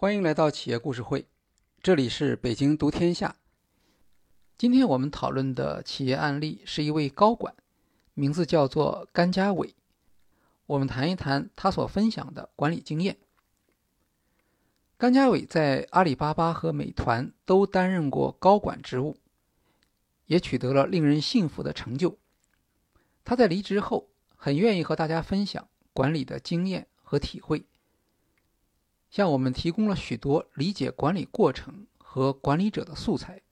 欢迎来到企业故事会，这里是北京读天下。今天我们讨论的企业案例是一位高管，名字叫做甘家伟。我们谈一谈他所分享的管理经验。甘家伟在阿里巴巴和美团都担任过高管职务，也取得了令人信服的成就。他在离职后很愿意和大家分享管理的经验和体会。向我们提供了许多理解管理过程和管理者的素材。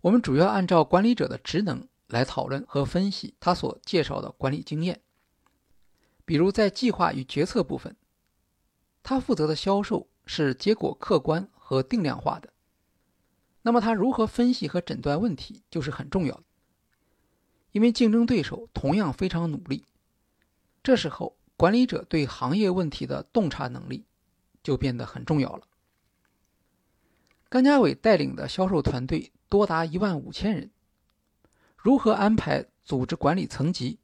我们主要按照管理者的职能来讨论和分析他所介绍的管理经验。比如在计划与决策部分，他负责的销售是结果客观和定量化的，那么他如何分析和诊断问题就是很重要的。因为竞争对手同样非常努力，这时候。管理者对行业问题的洞察能力就变得很重要了。甘家伟带领的销售团队多达一万五千人，如何安排组织管理层级，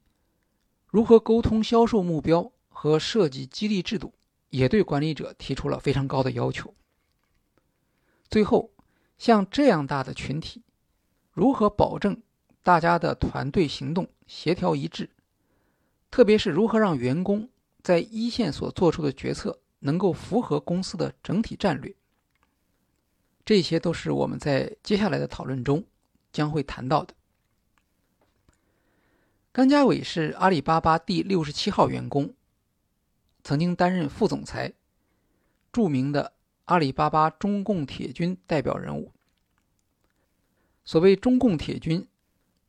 如何沟通销售目标和设计激励制度，也对管理者提出了非常高的要求。最后，像这样大的群体，如何保证大家的团队行动协调一致？特别是如何让员工在一线所做出的决策能够符合公司的整体战略，这些都是我们在接下来的讨论中将会谈到的。甘家伟是阿里巴巴第六十七号员工，曾经担任副总裁，著名的阿里巴巴中共铁军代表人物。所谓中共铁军，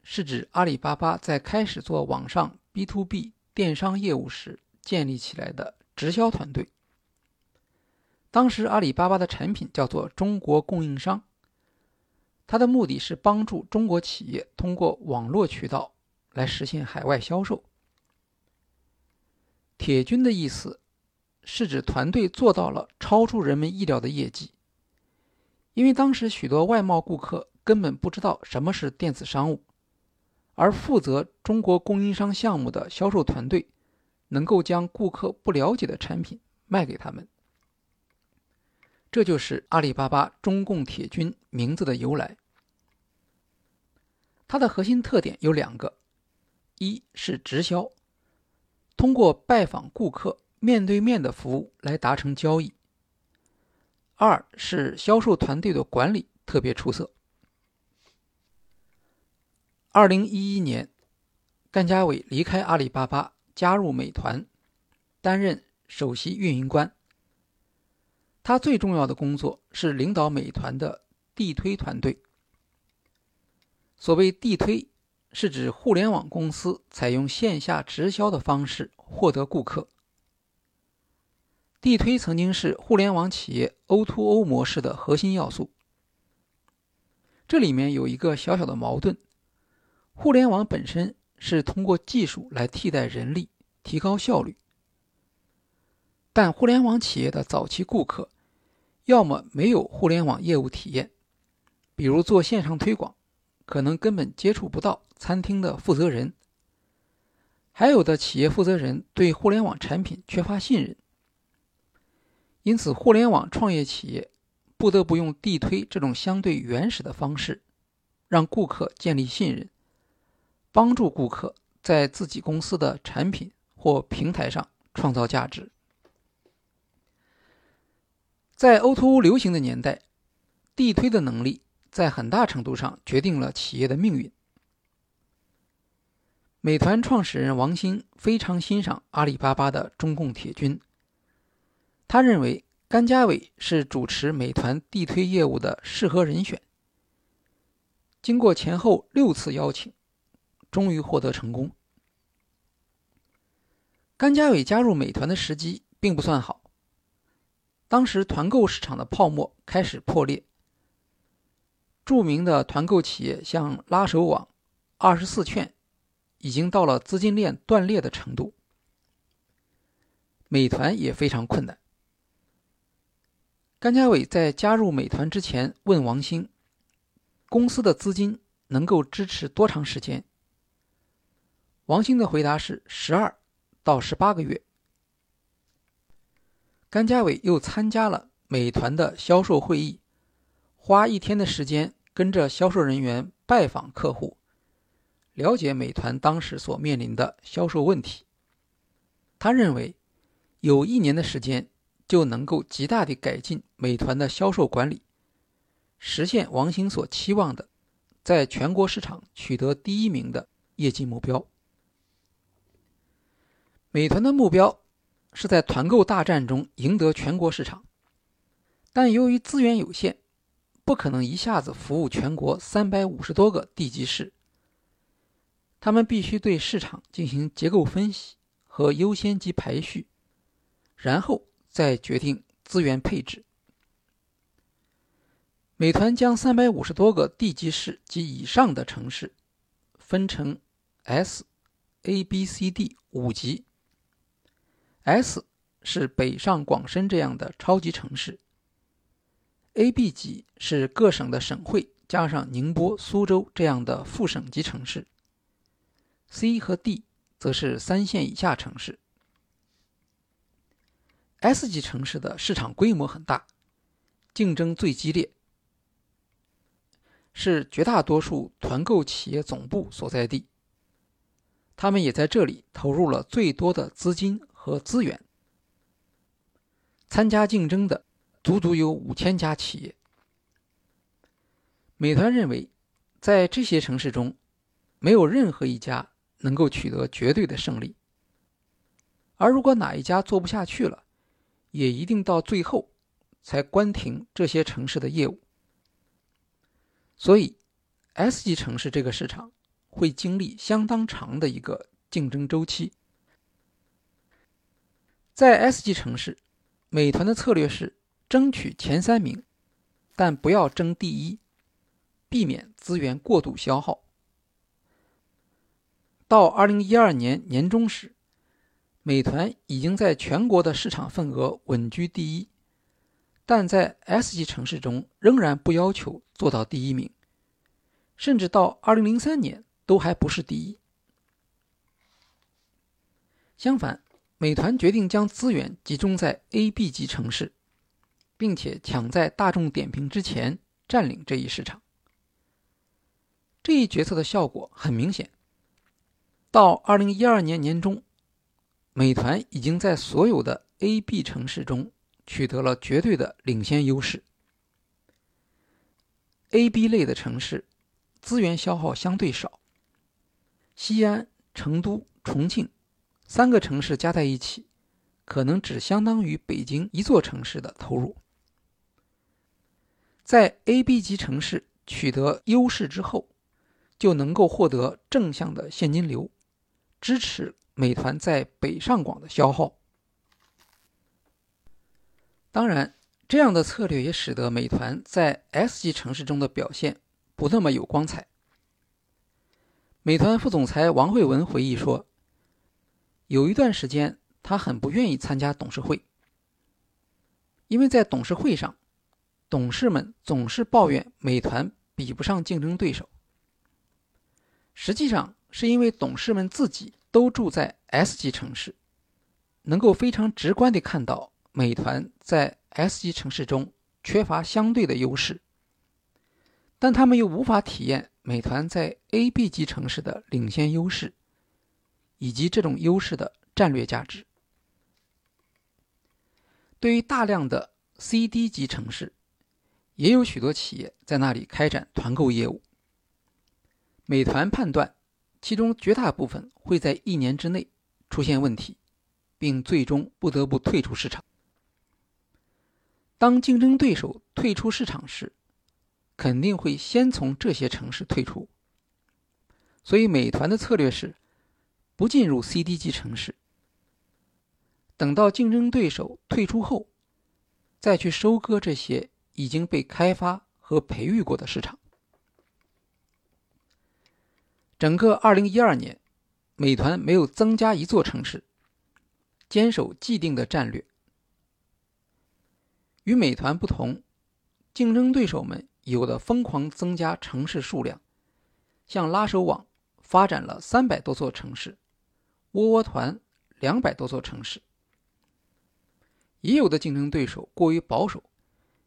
是指阿里巴巴在开始做网上。B to B 电商业务时建立起来的直销团队。当时阿里巴巴的产品叫做中国供应商，它的目的是帮助中国企业通过网络渠道来实现海外销售。铁军的意思是指团队做到了超出人们意料的业绩，因为当时许多外贸顾客根本不知道什么是电子商务。而负责中国供应商项目的销售团队，能够将顾客不了解的产品卖给他们，这就是阿里巴巴中共铁军名字的由来。它的核心特点有两个：一是直销，通过拜访顾客、面对面的服务来达成交易；二是销售团队的管理特别出色。二零一一年，甘家伟离开阿里巴巴，加入美团，担任首席运营官。他最重要的工作是领导美团的地推团队。所谓地推，是指互联网公司采用线下直销的方式获得顾客。地推曾经是互联网企业 O2O 模式的核心要素。这里面有一个小小的矛盾。互联网本身是通过技术来替代人力，提高效率。但互联网企业的早期顾客，要么没有互联网业务体验，比如做线上推广，可能根本接触不到餐厅的负责人；还有的企业负责人对互联网产品缺乏信任。因此，互联网创业企业不得不用地推这种相对原始的方式，让顾客建立信任。帮助顾客在自己公司的产品或平台上创造价值。在 O2O 流行的年代，地推的能力在很大程度上决定了企业的命运。美团创始人王兴非常欣赏阿里巴巴的中共铁军，他认为甘家伟是主持美团地推业务的适合人选。经过前后六次邀请。终于获得成功。甘家伟加入美团的时机并不算好，当时团购市场的泡沫开始破裂，著名的团购企业像拉手网、二十四券，已经到了资金链断裂的程度，美团也非常困难。甘家伟在加入美团之前问王兴：“公司的资金能够支持多长时间？”王兴的回答是十二到十八个月。甘家伟又参加了美团的销售会议，花一天的时间跟着销售人员拜访客户，了解美团当时所面临的销售问题。他认为，有一年的时间就能够极大地改进美团的销售管理，实现王兴所期望的在全国市场取得第一名的业绩目标。美团的目标是在团购大战中赢得全国市场，但由于资源有限，不可能一下子服务全国三百五十多个地级市。他们必须对市场进行结构分析和优先级排序，然后再决定资源配置。美团将三百五十多个地级市及以上的城市分成 S、A、B、C、D 五级。S 是北上广深这样的超级城市，A、B 级是各省的省会加上宁波、苏州这样的副省级城市，C 和 D 则是三线以下城市。S 级城市的市场规模很大，竞争最激烈，是绝大多数团购企业总部所在地，他们也在这里投入了最多的资金。和资源，参加竞争的足足有五千家企业。美团认为，在这些城市中，没有任何一家能够取得绝对的胜利。而如果哪一家做不下去了，也一定到最后才关停这些城市的业务。所以，S 级城市这个市场会经历相当长的一个竞争周期。在 S 级城市，美团的策略是争取前三名，但不要争第一，避免资源过度消耗。到2012年年中时，美团已经在全国的市场份额稳居第一，但在 S 级城市中仍然不要求做到第一名，甚至到2003年都还不是第一。相反。美团决定将资源集中在 A、B 级城市，并且抢在大众点评之前占领这一市场。这一决策的效果很明显。到2012年年中，美团已经在所有的 A、B 城市中取得了绝对的领先优势。A、B 类的城市资源消耗相对少，西安、成都、重庆。三个城市加在一起，可能只相当于北京一座城市的投入。在 A、B 级城市取得优势之后，就能够获得正向的现金流，支持美团在北上广的消耗。当然，这样的策略也使得美团在 S 级城市中的表现不那么有光彩。美团副总裁王慧文回忆说。有一段时间，他很不愿意参加董事会，因为在董事会上，董事们总是抱怨美团比不上竞争对手。实际上，是因为董事们自己都住在 S 级城市，能够非常直观地看到美团在 S 级城市中缺乏相对的优势，但他们又无法体验美团在 A、B 级城市的领先优势。以及这种优势的战略价值，对于大量的 C、D 级城市，也有许多企业在那里开展团购业务。美团判断，其中绝大部分会在一年之内出现问题，并最终不得不退出市场。当竞争对手退出市场时，肯定会先从这些城市退出。所以，美团的策略是。不进入 C、D 级城市，等到竞争对手退出后，再去收割这些已经被开发和培育过的市场。整个2012年，美团没有增加一座城市，坚守既定的战略。与美团不同，竞争对手们有的疯狂增加城市数量，像拉手网发展了三百多座城市。窝窝团两百多座城市，已有的竞争对手过于保守，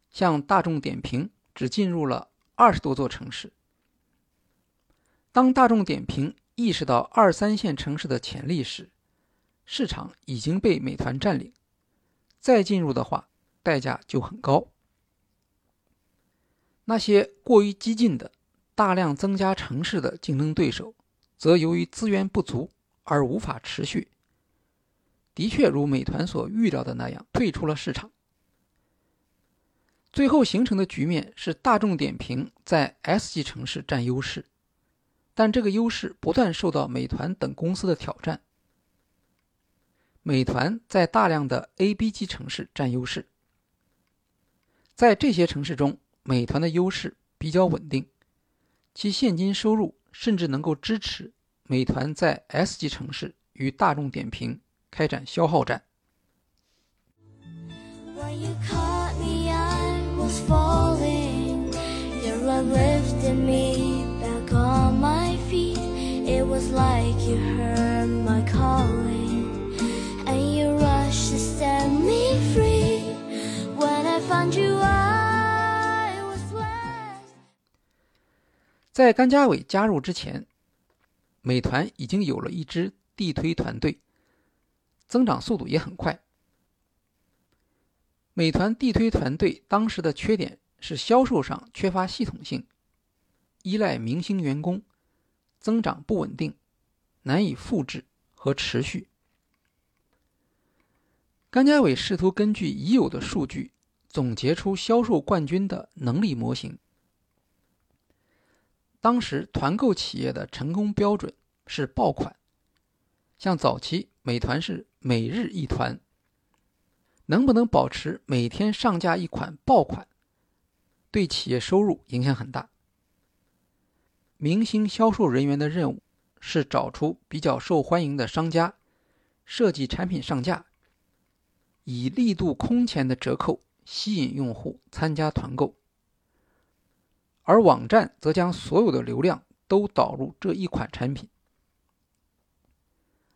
像大众点评只进入了二十多座城市。当大众点评意识到二三线城市的潜力时，市场已经被美团占领，再进入的话，代价就很高。那些过于激进的、大量增加城市的竞争对手，则由于资源不足而无法持续。的确，如美团所预料的那样，退出了市场。最后形成的局面是，大众点评在 S 级城市占优势，但这个优势不断受到美团等公司的挑战。美团在大量的 A、B 级城市占优势，在这些城市中，美团的优势比较稳定，其现金收入甚至能够支持美团在 S 级城市与大众点评开展消耗战。在甘家伟加入之前，美团已经有了一支地推团队，增长速度也很快。美团地推团队当时的缺点是销售上缺乏系统性，依赖明星员工，增长不稳定，难以复制和持续。甘家伟试图根据已有的数据，总结出销售冠军的能力模型。当时团购企业的成功标准是爆款，像早期美团是每日一团，能不能保持每天上架一款爆款，对企业收入影响很大。明星销售人员的任务是找出比较受欢迎的商家，设计产品上架，以力度空前的折扣吸引用户参加团购。而网站则将所有的流量都导入这一款产品。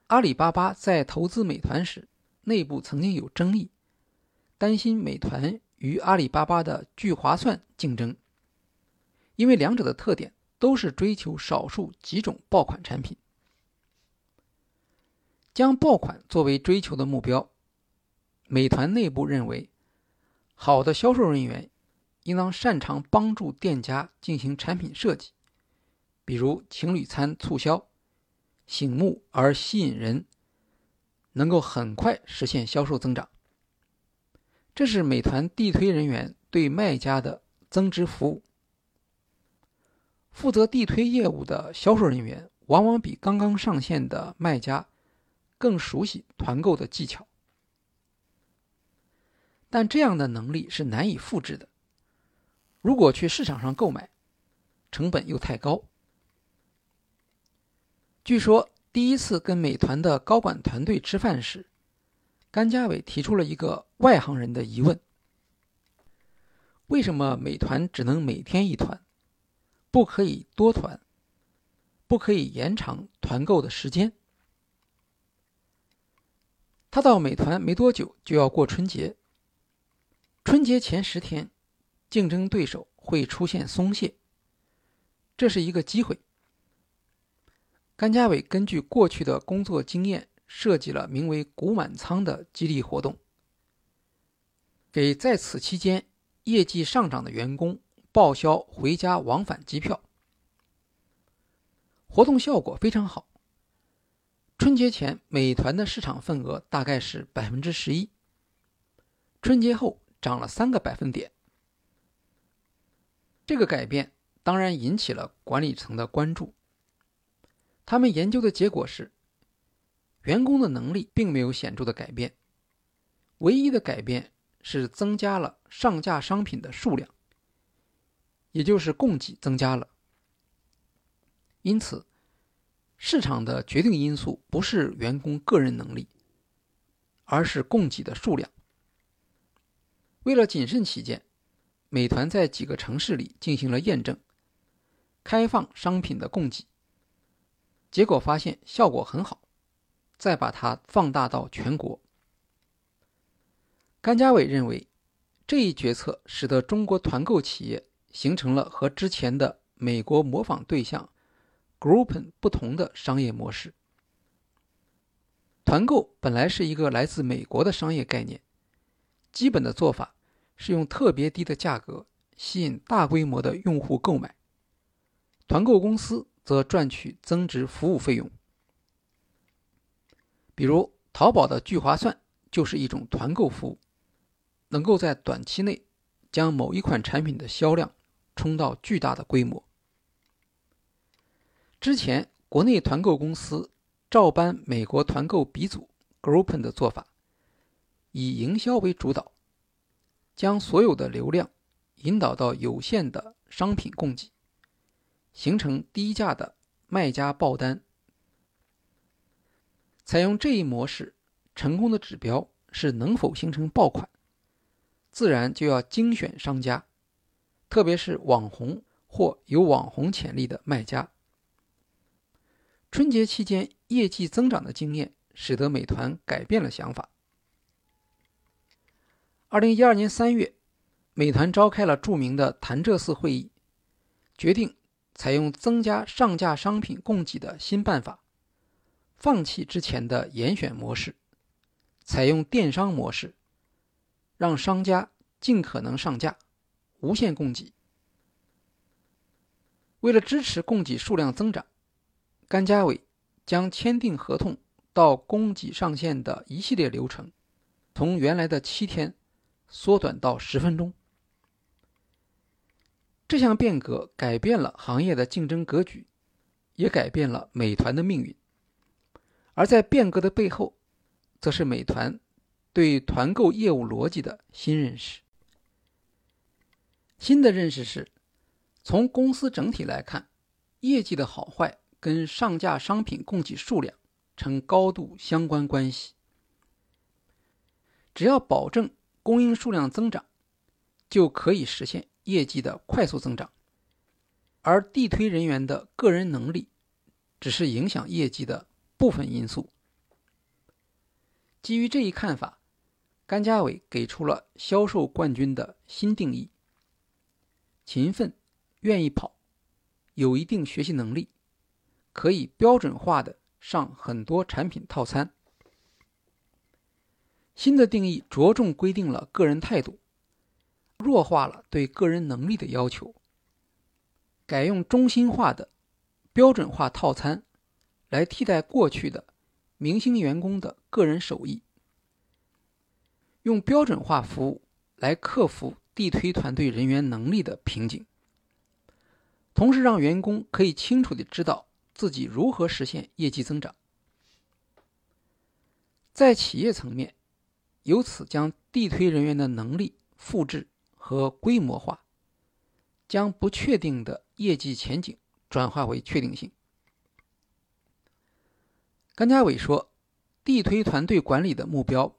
阿里巴巴在投资美团时，内部曾经有争议，担心美团与阿里巴巴的聚划算竞争，因为两者的特点都是追求少数几种爆款产品，将爆款作为追求的目标。美团内部认为，好的销售人员。应当擅长帮助店家进行产品设计，比如情侣餐促销，醒目而吸引人，能够很快实现销售增长。这是美团地推人员对卖家的增值服务。负责地推业务的销售人员往往比刚刚上线的卖家更熟悉团购的技巧，但这样的能力是难以复制的。如果去市场上购买，成本又太高。据说第一次跟美团的高管团队吃饭时，甘家伟提出了一个外行人的疑问：为什么美团只能每天一团，不可以多团，不可以延长团购的时间？他到美团没多久就要过春节，春节前十天。竞争对手会出现松懈，这是一个机会。甘家伟根据过去的工作经验，设计了名为“股满仓”的激励活动，给在此期间业绩上涨的员工报销回家往返机票。活动效果非常好。春节前，美团的市场份额大概是百分之十一，春节后涨了三个百分点。这个改变当然引起了管理层的关注。他们研究的结果是，员工的能力并没有显著的改变，唯一的改变是增加了上架商品的数量，也就是供给增加了。因此，市场的决定因素不是员工个人能力，而是供给的数量。为了谨慎起见。美团在几个城市里进行了验证，开放商品的供给，结果发现效果很好，再把它放大到全国。甘家伟认为，这一决策使得中国团购企业形成了和之前的美国模仿对象 Groupon 不同的商业模式。团购本来是一个来自美国的商业概念，基本的做法是用特别低的价格吸引大规模的用户购买，团购公司则赚取增值服务费用。比如，淘宝的聚划算就是一种团购服务。能够在短期内将某一款产品的销量冲到巨大的规模。之前，国内团购公司照搬美国团购鼻祖 Groupon 的做法，以营销为主导，将所有的流量引导到有限的商品供给，形成低价的卖家爆单。采用这一模式成功的指标是能否形成爆款。自然就要精选商家，特别是网红或有网红潜力的卖家。春节期间业绩增长的经验，使得美团改变了想法。二零一二年三月，美团召开了著名的潭柘寺会议，决定采用增加上架商品供给的新办法，放弃之前的严选模式，采用电商模式。让商家尽可能上架，无限供给。为了支持供给数量增长，甘家伟将签订合同到供给上线的一系列流程，从原来的七天缩短到十分钟。这项变革改变了行业的竞争格局，也改变了美团的命运。而在变革的背后，则是美团。对团购业务逻辑的新认识。新的认识是，从公司整体来看，业绩的好坏跟上架商品供给数量呈高度相关关系。只要保证供应数量增长，就可以实现业绩的快速增长。而地推人员的个人能力，只是影响业绩的部分因素。基于这一看法。甘家伟给出了销售冠军的新定义：勤奋、愿意跑、有一定学习能力，可以标准化的上很多产品套餐。新的定义着重规定了个人态度，弱化了对个人能力的要求，改用中心化的标准化套餐来替代过去的明星员工的个人手艺。用标准化服务来克服地推团队人员能力的瓶颈，同时让员工可以清楚的知道自己如何实现业绩增长。在企业层面，由此将地推人员的能力复制和规模化，将不确定的业绩前景转化为确定性。甘家伟说，地推团队管理的目标。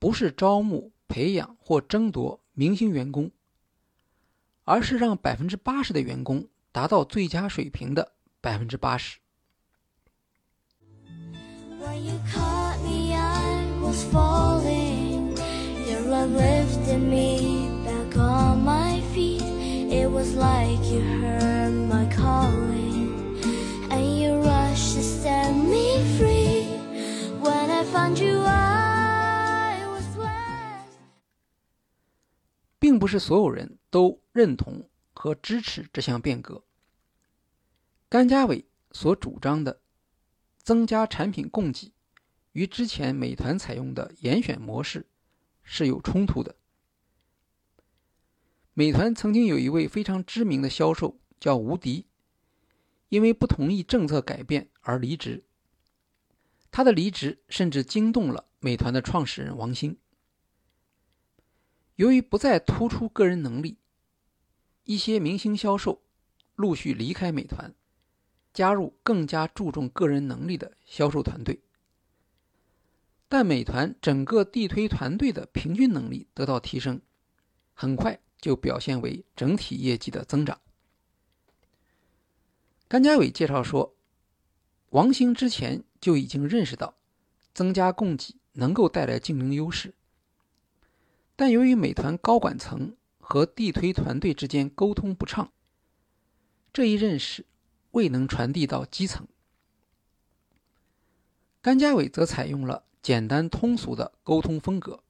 不是招募、培养或争夺明星员工，而是让百分之八十的员工达到最佳水平的百分之八十。I lifted me back on my feet. It was like you heard my calling. And you rushed to set me free. When i found you i was worse. 并不是所有人都认同和支持这项变革。甘嘉伟所主张的增加产品供给与之前美团采用的严选模式是有冲突的。美团曾经有一位非常知名的销售叫吴迪，因为不同意政策改变而离职。他的离职甚至惊动了美团的创始人王兴。由于不再突出个人能力，一些明星销售陆续离开美团，加入更加注重个人能力的销售团队。但美团整个地推团队的平均能力得到提升，很快就表现为整体业绩的增长。甘家伟介绍说，王兴之前就已经认识到，增加供给能够带来竞争优势。但由于美团高管层和地推团队之间沟通不畅，这一认识未能传递到基层。甘家伟则采用了简单通俗的沟通风格。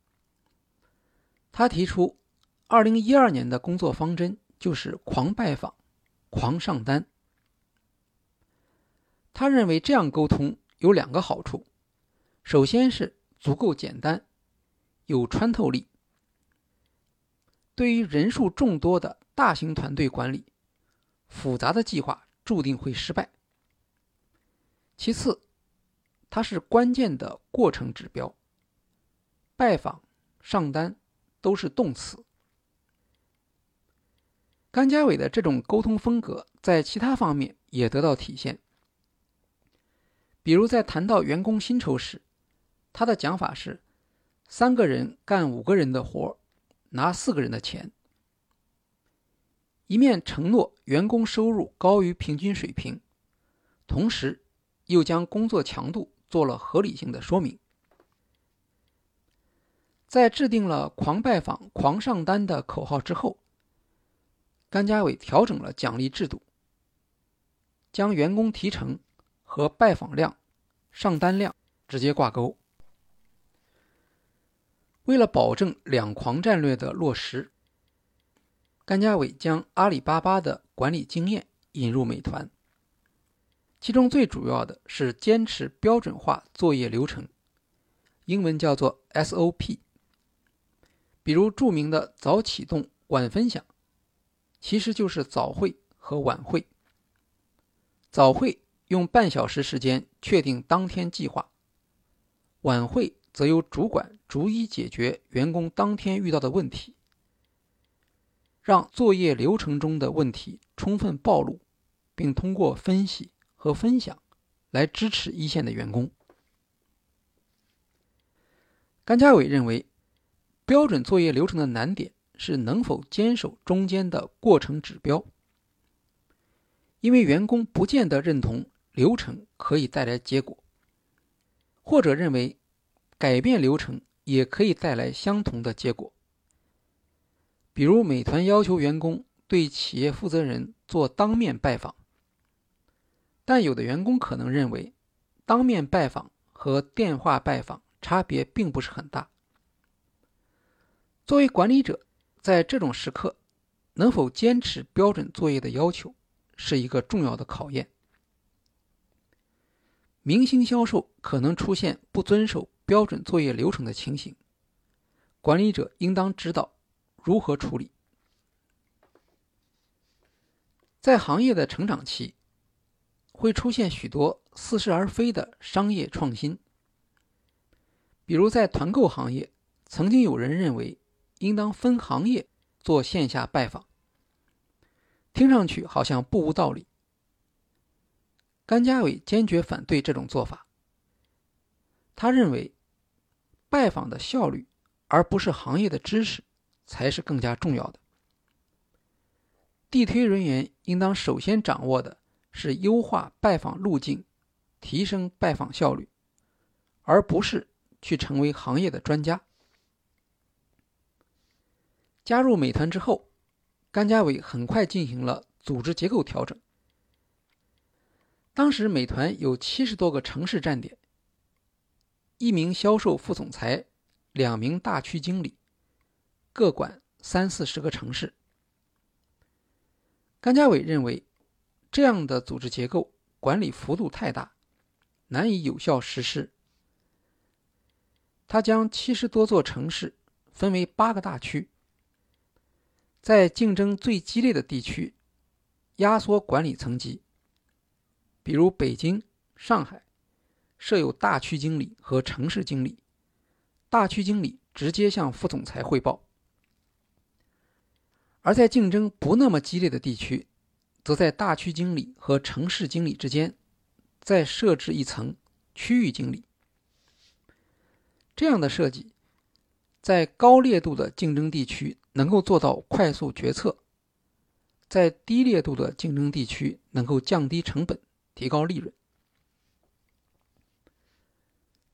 他提出，二零一二年的工作方针就是狂拜访、狂上单。他认为这样沟通有两个好处：首先是足够简单，有穿透力。对于人数众多的大型团队管理，复杂的计划注定会失败。其次，它是关键的过程指标。拜访、上单都是动词。甘家伟的这种沟通风格在其他方面也得到体现。比如在谈到员工薪酬时，他的讲法是：三个人干五个人的活，拿四个人的钱。一面承诺员工收入高于平均水平，同时又将工作强度做了合理性的说明。在制定了“狂拜访、狂上单”的口号之后，甘家伟调整了奖励制度，将员工提成。和拜访量、上单量直接挂钩。为了保证两狂战略的落实，甘家伟将阿里巴巴的管理经验引入美团，其中最主要的是坚持标准化作业流程，英文叫做 SOP。比如著名的早启动、晚分享，其实就是早会和晚会。早会。用半小时时间确定当天计划，晚会则由主管逐一解决员工当天遇到的问题，让作业流程中的问题充分暴露，并通过分析和分享来支持一线的员工。甘家伟认为，标准作业流程的难点是能否坚守中间的过程指标，因为员工不见得认同。流程可以带来结果，或者认为改变流程也可以带来相同的结果。比如，美团要求员工对企业负责人做当面拜访，但有的员工可能认为，当面拜访和电话拜访差别并不是很大。作为管理者，在这种时刻，能否坚持标准作业的要求，是一个重要的考验。明星销售可能出现不遵守标准作业流程的情形，管理者应当知道如何处理。在行业的成长期，会出现许多似是而非的商业创新。比如在团购行业，曾经有人认为应当分行业做线下拜访，听上去好像不无道理。甘家伟坚决反对这种做法。他认为，拜访的效率而不是行业的知识才是更加重要的。地推人员应当首先掌握的是优化拜访路径，提升拜访效率，而不是去成为行业的专家。加入美团之后，甘家伟很快进行了组织结构调整。当时美团有七十多个城市站点，一名销售副总裁，两名大区经理，各管三四十个城市。甘家伟认为，这样的组织结构管理幅度太大，难以有效实施。他将七十多座城市分为八个大区，在竞争最激烈的地区，压缩管理层级。比如北京、上海设有大区经理和城市经理，大区经理直接向副总裁汇报；而在竞争不那么激烈的地区，则在大区经理和城市经理之间再设置一层区域经理。这样的设计，在高烈度的竞争地区能够做到快速决策，在低烈度的竞争地区能够降低成本。提高利润，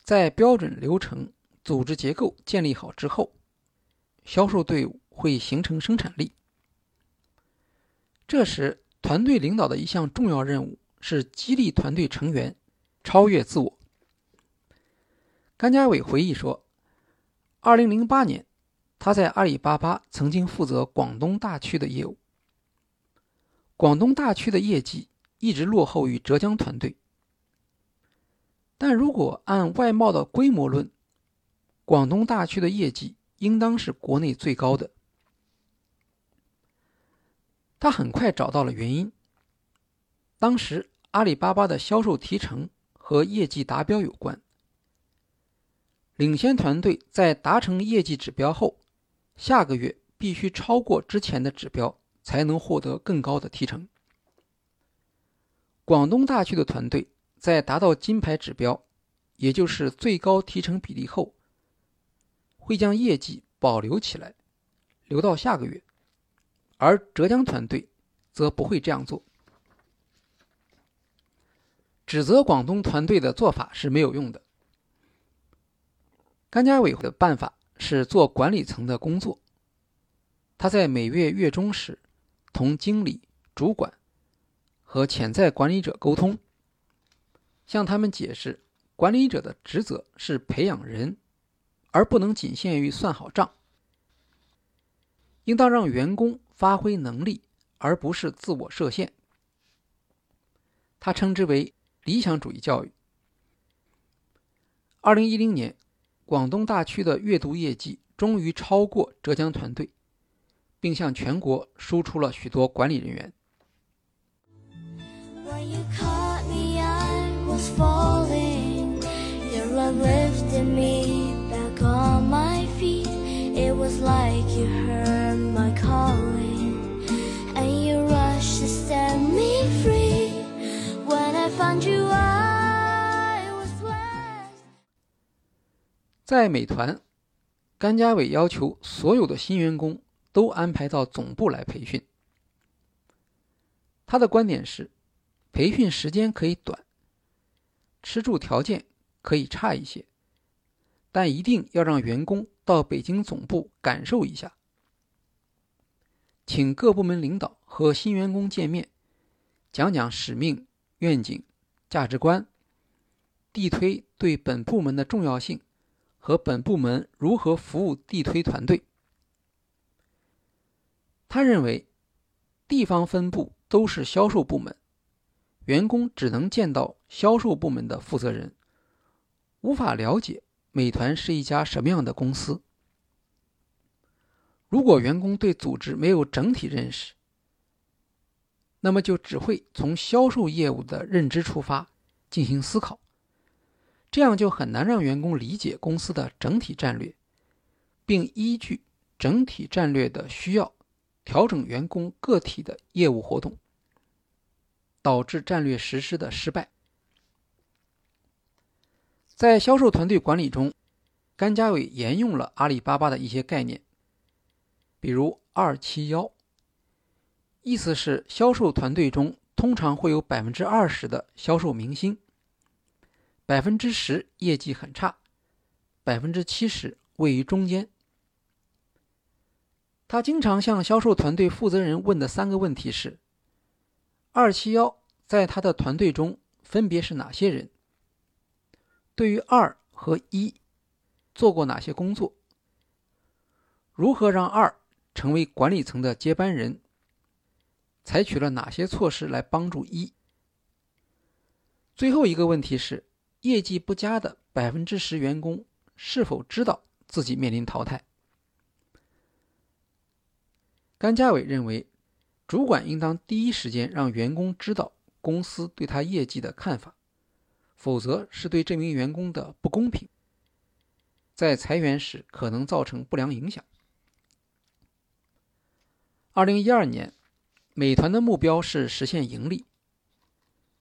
在标准流程、组织结构建立好之后，销售队伍会形成生产力。这时，团队领导的一项重要任务是激励团队成员超越自我。甘家伟回忆说，2008年，他在阿里巴巴曾经负责广东大区的业务。广东大区的业绩一直落后于浙江团队，但如果按外贸的规模论，广东大区的业绩应当是国内最高的。他很快找到了原因。当时阿里巴巴的销售提成和业绩达标有关。领先团队在达成业绩指标后，下个月必须超过之前的指标，才能获得更高的提成。广东大区的团队在达到金牌指标，也就是最高提成比例后，会将业绩保留起来，留到下个月。而浙江团队则不会这样做。指责广东团队的做法是没有用的。甘家伟的办法是做管理层的工作。他在每月月中时，同经理、主管和潜在管理者沟通，向他们解释，管理者的职责是培养人，而不能仅限于算好账。应当让员工。发挥能力，而不是自我设限。他称之为理想主义教育。二零一零年，广东大区的阅读业绩终于超过浙江团队，并向全国输出了许多管理人员。在美团，甘家伟要求所有的新员工都安排到总部来培训。他的观点是，培训时间可以短，吃住条件可以差一些，但一定要让员工到北京总部感受一下。请各部门领导和新员工见面，讲讲使命、愿景、价值观，地推对本部门的重要性和本部门如何服务地推团队。他认为，地方分部都是销售部门，员工只能见到销售部门的负责人，无法了解美团是一家什么样的公司。如果员工对组织没有整体认识，那么就只会从销售业务的认知出发进行思考，这样就很难让员工理解公司的整体战略，并依据整体战略的需要调整员工个体的业务活动，导致战略实施的失败。在销售团队管理中，甘家伟沿用了阿里巴巴的一些概念。比如二七幺，意思是销售团队中通常会有百分之二十的销售明星，百分之十业绩很差，百分之七十位于中间。他经常向销售团队负责人问的三个问题是：二七幺在他的团队中分别是哪些人？对于二和一做过哪些工作？如何让二？成为管理层的接班人，采取了哪些措施来帮助一？最后一个问题是，业绩不佳的百分之十员工是否知道自己面临淘汰？甘家伟认为，主管应当第一时间让员工知道公司对他业绩的看法，否则是对这名员工的不公平，在裁员时可能造成不良影响。二零一二年，美团的目标是实现盈利。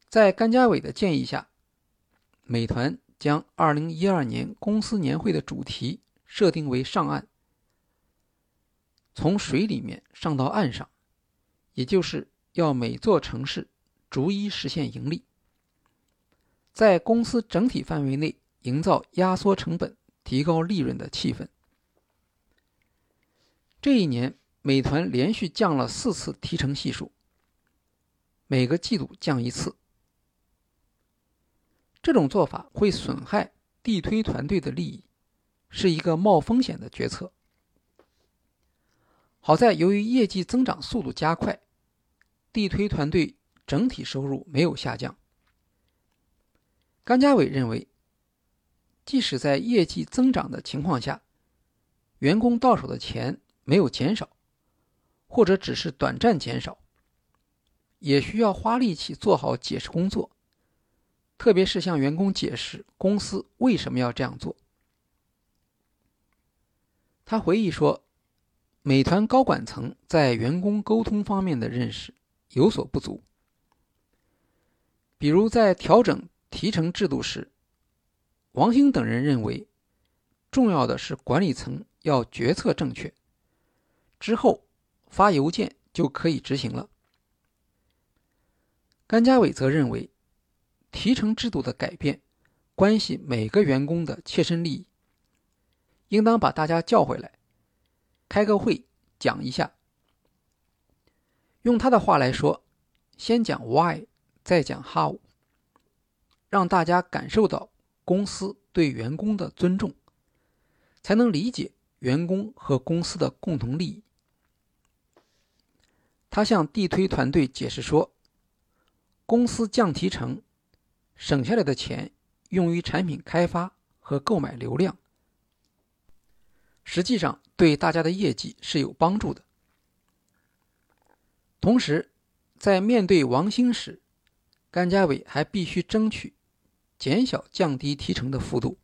在甘家伟的建议下，美团将二零一二年公司年会的主题设定为“上岸”，从水里面上到岸上，也就是要每座城市逐一实现盈利，在公司整体范围内营造压缩成本、提高利润的气氛。这一年，美团连续降了四次提成系数，每个季度降一次。这种做法会损害地推团队的利益，是一个冒风险的决策。好在由于业绩增长速度加快，地推团队整体收入没有下降。甘家伟认为，即使在业绩增长的情况下，员工到手的钱没有减少，或者只是短暂减少，也需要花力气做好解释工作，特别是向员工解释公司为什么要这样做。他回忆说，美团高管层在员工沟通方面的认识有所不足，比如在调整提成制度时，王兴等人认为，重要的是管理层。要决策正确，之后发邮件就可以执行了。甘家伟则认为，提成制度的改变关系每个员工的切身利益，应当把大家叫回来，开个会讲一下。用他的话来说，先讲 why，再讲 how，让大家感受到公司对员工的尊重，才能理解。员工和公司的共同利益。他向地推团队解释说：“公司降提成，省下来的钱用于产品开发和购买流量，实际上对大家的业绩是有帮助的。同时，在面对王兴时，甘家伟还必须争取减小降低提成的幅度。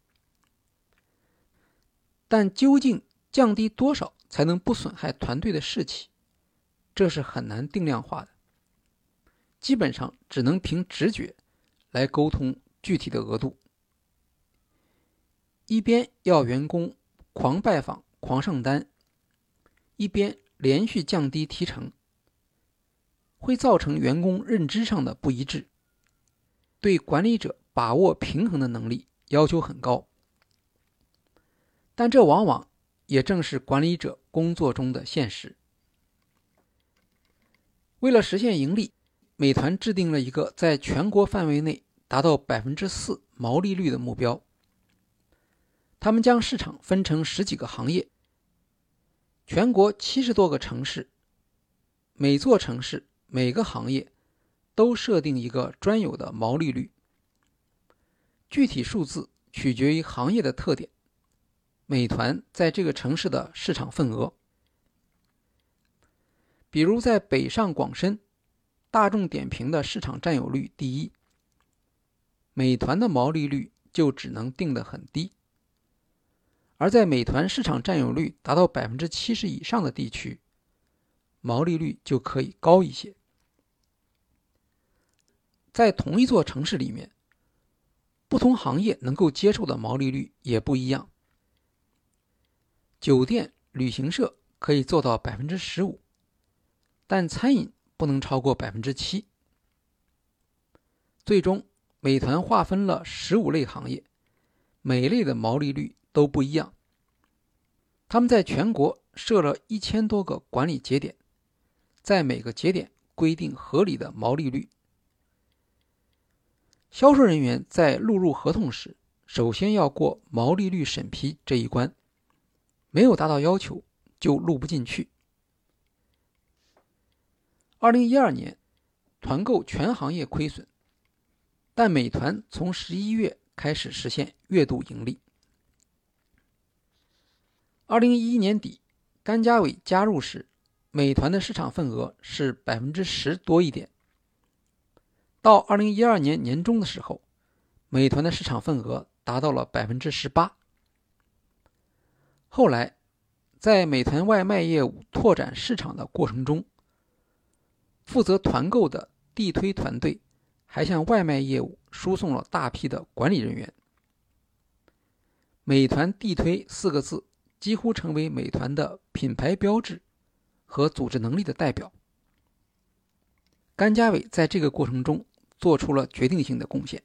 但究竟？”降低多少才能不损害团队的士气？这是很难定量化的，基本上只能凭直觉来沟通具体的额度。一边要员工狂拜访、狂上单，一边连续降低提成，会造成员工认知上的不一致，对管理者把握平衡的能力要求很高，但这往往。也正是管理者工作中的现实。为了实现盈利，美团制定了一个在全国范围内达到百分之四毛利率的目标。他们将市场分成十几个行业，全国七十多个城市，每座城市每个行业都设定一个专有的毛利率，具体数字取决于行业的特点。美团在这个城市的市场份额，比如在北上广深，大众点评的市场占有率第一，美团的毛利率就只能定得很低；而在美团市场占有率达到百分之七十以上的地区，毛利率就可以高一些。在同一座城市里面，不同行业能够接受的毛利率也不一样。酒店、旅行社可以做到百分之十五，但餐饮不能超过百分之七。最终，美团划分了十五类行业，每类的毛利率都不一样。他们在全国设了一千多个管理节点，在每个节点规定合理的毛利率。销售人员在录入合同时，首先要过毛利率审批这一关。没有达到要求就录不进去。二零一二年，团购全行业亏损，但美团从十一月开始实现月度盈利。二零一一年底，甘家伟加入时，美团的市场份额是百分之十多一点。到二零一二年年中的时候，美团的市场份额达到了百分之十八。后来，在美团外卖业务拓展市场的过程中，负责团购的地推团队还向外卖业务输送了大批的管理人员。美团地推四个字几乎成为美团的品牌标志和组织能力的代表。甘家伟在这个过程中做出了决定性的贡献。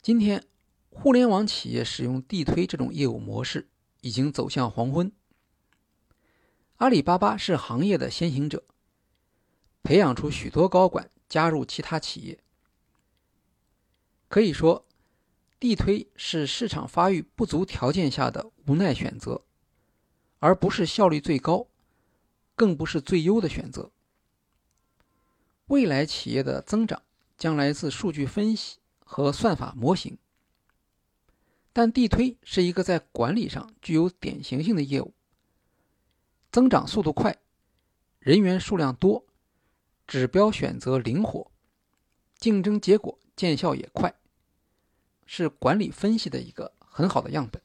今天。互联网企业使用地推这种业务模式已经走向黄昏。阿里巴巴是行业的先行者，培养出许多高管加入其他企业。可以说，地推是市场发育不足条件下的无奈选择，而不是效率最高，更不是最优的选择。未来企业的增长将来自数据分析和算法模型，但地推是一个在管理上具有典型性的业务，增长速度快，人员数量多，指标选择灵活，竞争结果见效也快，是管理分析的一个很好的样本。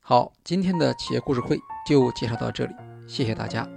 好，今天的企业故事会就介绍到这里，谢谢大家。